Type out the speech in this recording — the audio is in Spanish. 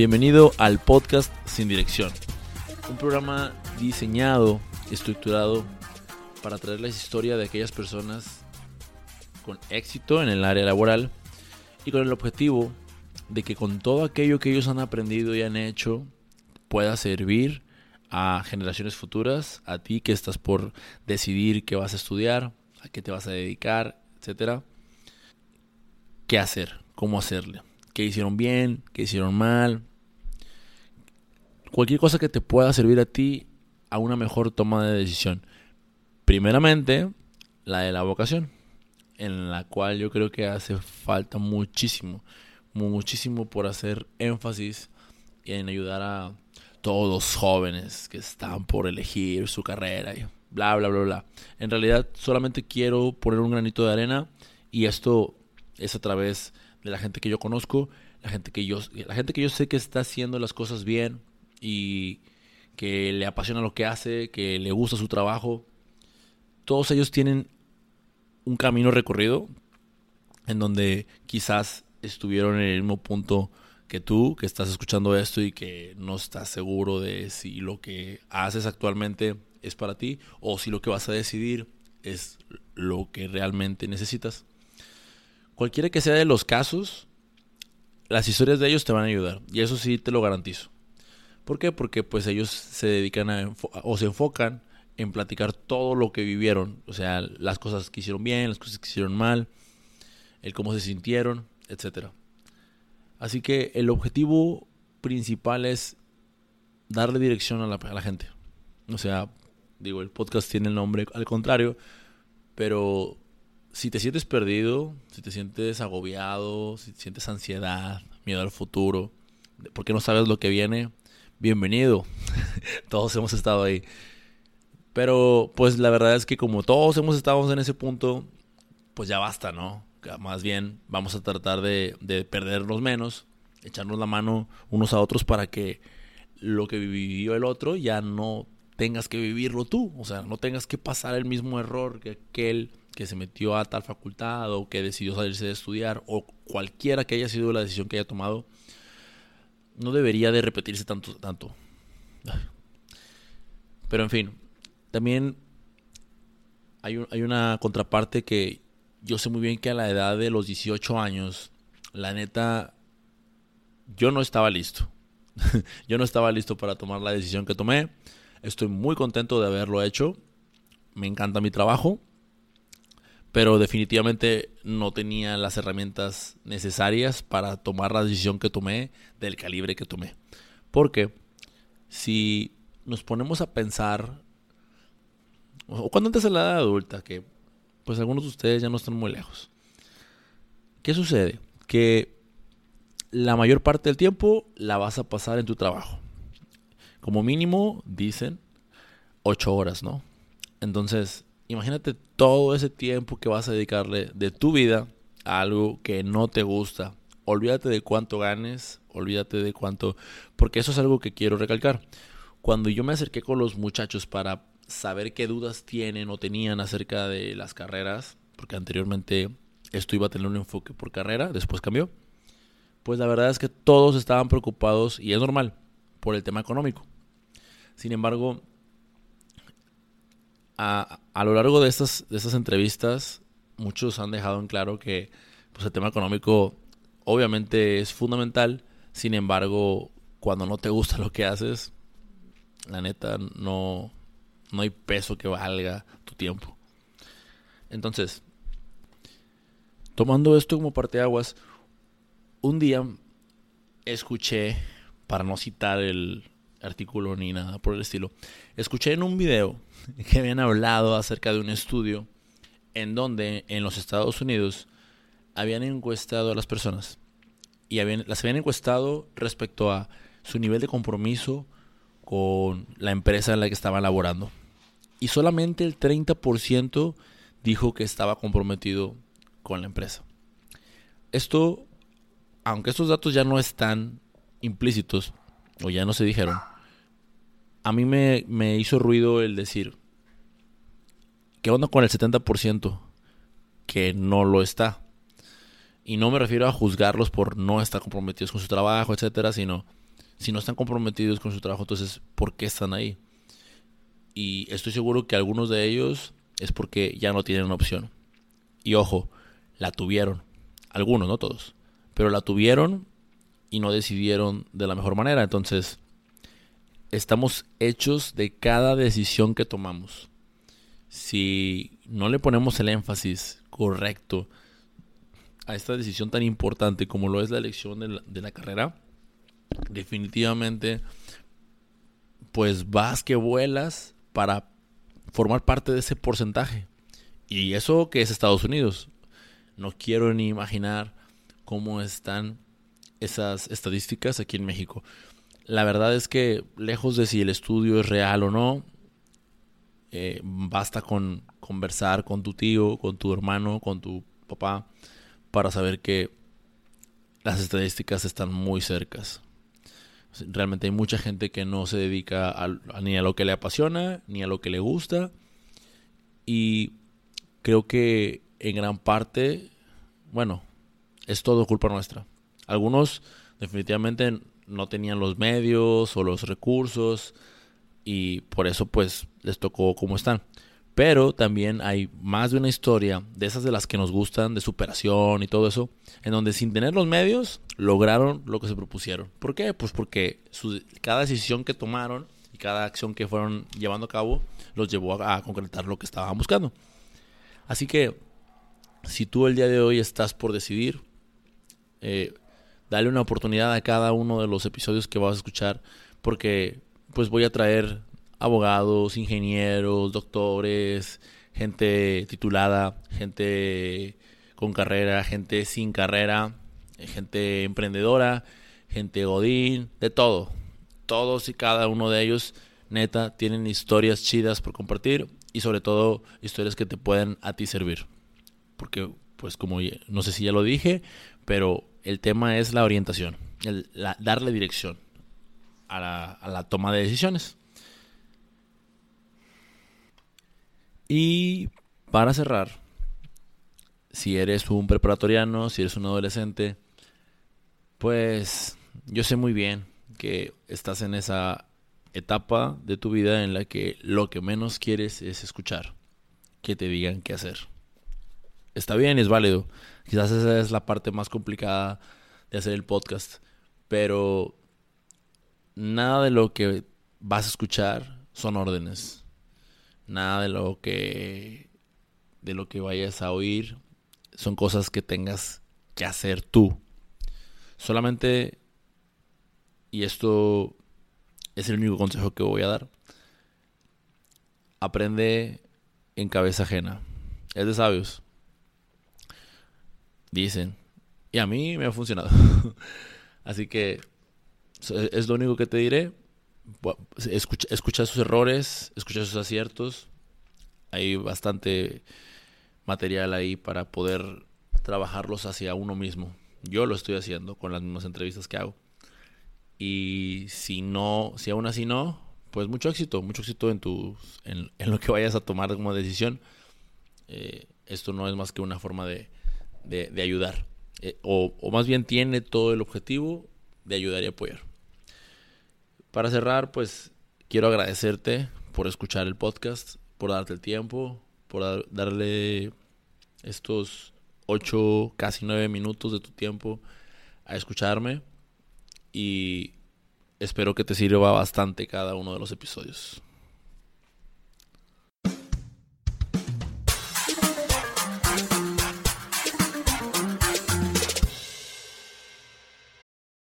Bienvenido al podcast Sin Dirección, un programa diseñado, estructurado para traerles historia de aquellas personas con éxito en el área laboral y con el objetivo de que con todo aquello que ellos han aprendido y han hecho pueda servir a generaciones futuras, a ti que estás por decidir qué vas a estudiar, a qué te vas a dedicar, etcétera. ¿Qué hacer? ¿Cómo hacerle? ¿Qué hicieron bien? ¿Qué hicieron mal? Cualquier cosa que te pueda servir a ti a una mejor toma de decisión. Primeramente, la de la vocación, en la cual yo creo que hace falta muchísimo, muchísimo por hacer énfasis en ayudar a todos los jóvenes que están por elegir su carrera y bla, bla, bla, bla. En realidad solamente quiero poner un granito de arena y esto es a través de la gente que yo conozco, la gente que yo, la gente que yo sé que está haciendo las cosas bien y que le apasiona lo que hace, que le gusta su trabajo. Todos ellos tienen un camino recorrido en donde quizás estuvieron en el mismo punto que tú, que estás escuchando esto y que no estás seguro de si lo que haces actualmente es para ti o si lo que vas a decidir es lo que realmente necesitas. Cualquiera que sea de los casos, las historias de ellos te van a ayudar y eso sí te lo garantizo. ¿Por qué? Porque pues ellos se dedican a o se enfocan en platicar todo lo que vivieron, o sea, las cosas que hicieron bien, las cosas que hicieron mal, el cómo se sintieron, etcétera. Así que el objetivo principal es darle dirección a la, gente. O sea, digo, el podcast tiene el nombre al contrario, pero si te sientes perdido, si te sientes agobiado, si te sientes ansiedad, miedo al futuro, porque no sabes lo que viene, bienvenido. todos hemos estado ahí. Pero pues la verdad es que como todos hemos estado en ese punto, pues ya basta, ¿no? Más bien vamos a tratar de, de perdernos menos, echarnos la mano unos a otros para que lo que vivió el otro ya no tengas que vivirlo tú. O sea, no tengas que pasar el mismo error que aquel que se metió a tal facultad o que decidió salirse de estudiar o cualquiera que haya sido la decisión que haya tomado. No debería de repetirse tanto. tanto. Pero en fin, también hay, hay una contraparte que yo sé muy bien que a la edad de los 18 años, la neta, yo no estaba listo. yo no estaba listo para tomar la decisión que tomé. Estoy muy contento de haberlo hecho. Me encanta mi trabajo. Pero definitivamente no tenía las herramientas necesarias para tomar la decisión que tomé del calibre que tomé. Porque si nos ponemos a pensar, o cuando antes de la edad adulta, que pues algunos de ustedes ya no están muy lejos. ¿Qué sucede? Que la mayor parte del tiempo la vas a pasar en tu trabajo. Como mínimo, dicen, ocho horas, ¿no? Entonces, imagínate todo ese tiempo que vas a dedicarle de tu vida a algo que no te gusta. Olvídate de cuánto ganes, olvídate de cuánto... Porque eso es algo que quiero recalcar. Cuando yo me acerqué con los muchachos para saber qué dudas tienen o tenían acerca de las carreras, porque anteriormente esto iba a tener un enfoque por carrera, después cambió, pues la verdad es que todos estaban preocupados, y es normal, por el tema económico. Sin embargo, a, lo largo de estas, de estas entrevistas, muchos han dejado en claro que pues, el tema económico obviamente es fundamental, sin embargo, cuando no te gusta lo que haces, la neta no, no hay peso que valga tu tiempo. Entonces, tomando esto como parte de aguas, un día escuché, para no citar el artículo ni nada por el estilo, escuché en un video que habían hablado acerca de un estudio en donde en los Estados Unidos habían encuestado a las personas y habían, las habían encuestado respecto a su nivel de compromiso con la empresa en la que estaban laborando y solamente el 30% dijo que estaba comprometido con la empresa. Esto, aunque estos datos ya no están implícitos o ya no se dijeron, a mí me, me hizo ruido el decir, ¿qué onda con el 70% que no lo está? Y no me refiero a juzgarlos por no estar comprometidos con su trabajo, etcétera, sino Si no están comprometidos con su trabajo, entonces, ¿por qué están ahí? Y estoy seguro que algunos de ellos es porque ya no tienen opción. Y ojo, la tuvieron. Algunos, no todos. Pero la tuvieron y no decidieron de la mejor manera. Entonces, estamos hechos de cada decisión que tomamos. Si no le ponemos el énfasis correcto a esta decisión tan importante como lo es la elección de la, carrera, definitivamente, pues vas que vuelas para formar parte de ese porcentaje. Y eso que es Estados Unidos. No quiero ni imaginar cómo están esas estadísticas aquí en México. La verdad es que lejos de si el estudio es real o no, eh, basta con conversar con tu tío, con tu hermano, con tu papá, para saber que las estadísticas están muy cercas. Realmente hay mucha gente que no se dedica ni a lo que le apasiona, ni a lo que le gusta. Y creo que en gran parte, bueno, es todo culpa nuestra. Algunos definitivamente no tenían los medios o los recursos y por eso pues les tocó como están. Pero también hay más de una historia, de esas de las que nos gustan, de superación y todo eso, en donde sin tener los medios lograron lo que se propusieron. ¿Por qué? Pues porque cada decisión que tomaron y cada acción que fueron llevando a cabo los llevó a, concretar lo que estaban buscando. Así que si tú el día de hoy estás por decidir, eh, dale una oportunidad a cada uno de los episodios que vas a escuchar, porque pues voy a traer abogados, ingenieros, doctores, gente titulada, gente con carrera, gente sin carrera, gente emprendedora, gente godín, de todo. Todos y cada uno de ellos, neta, tienen historias chidas por compartir y sobre todo historias que te pueden a ti servir. Porque, pues como no sé si ya lo dije, pero el tema es la orientación, el, darle dirección a la, a la toma de decisiones. Y para cerrar, si eres un preparatoriano, si eres un adolescente, pues yo sé muy bien que estás en esa etapa de tu vida en la que lo que menos quieres es escuchar que te digan qué hacer. Está bien, es válido. Quizás esa es la parte más complicada de hacer el podcast, pero nada de lo que vas a escuchar son órdenes nada de lo que de lo que vayas a oír son cosas que tengas que hacer tú. Solamente y esto es el único consejo que voy a dar. Aprende en cabeza ajena. Es de sabios. Dicen. Y a mí me ha funcionado. Así que es lo único que te diré escucha, escucha sus errores, escucha sus aciertos. Hay bastante material ahí para poder trabajarlos hacia uno mismo. Yo lo estoy haciendo con las mismas entrevistas que hago. Y si no, si aún así no, pues mucho éxito, mucho éxito en, tu, en, lo que vayas a tomar como decisión. Eh, esto no es más que una forma de, de, ayudar. Eh, o, o más bien tiene todo el objetivo de ayudar y apoyar. Para cerrar, pues quiero agradecerte por escuchar el podcast, por darte el tiempo, por darle estos ocho, casi nueve minutos de tu tiempo a escucharme y espero que te sirva bastante cada uno de los episodios.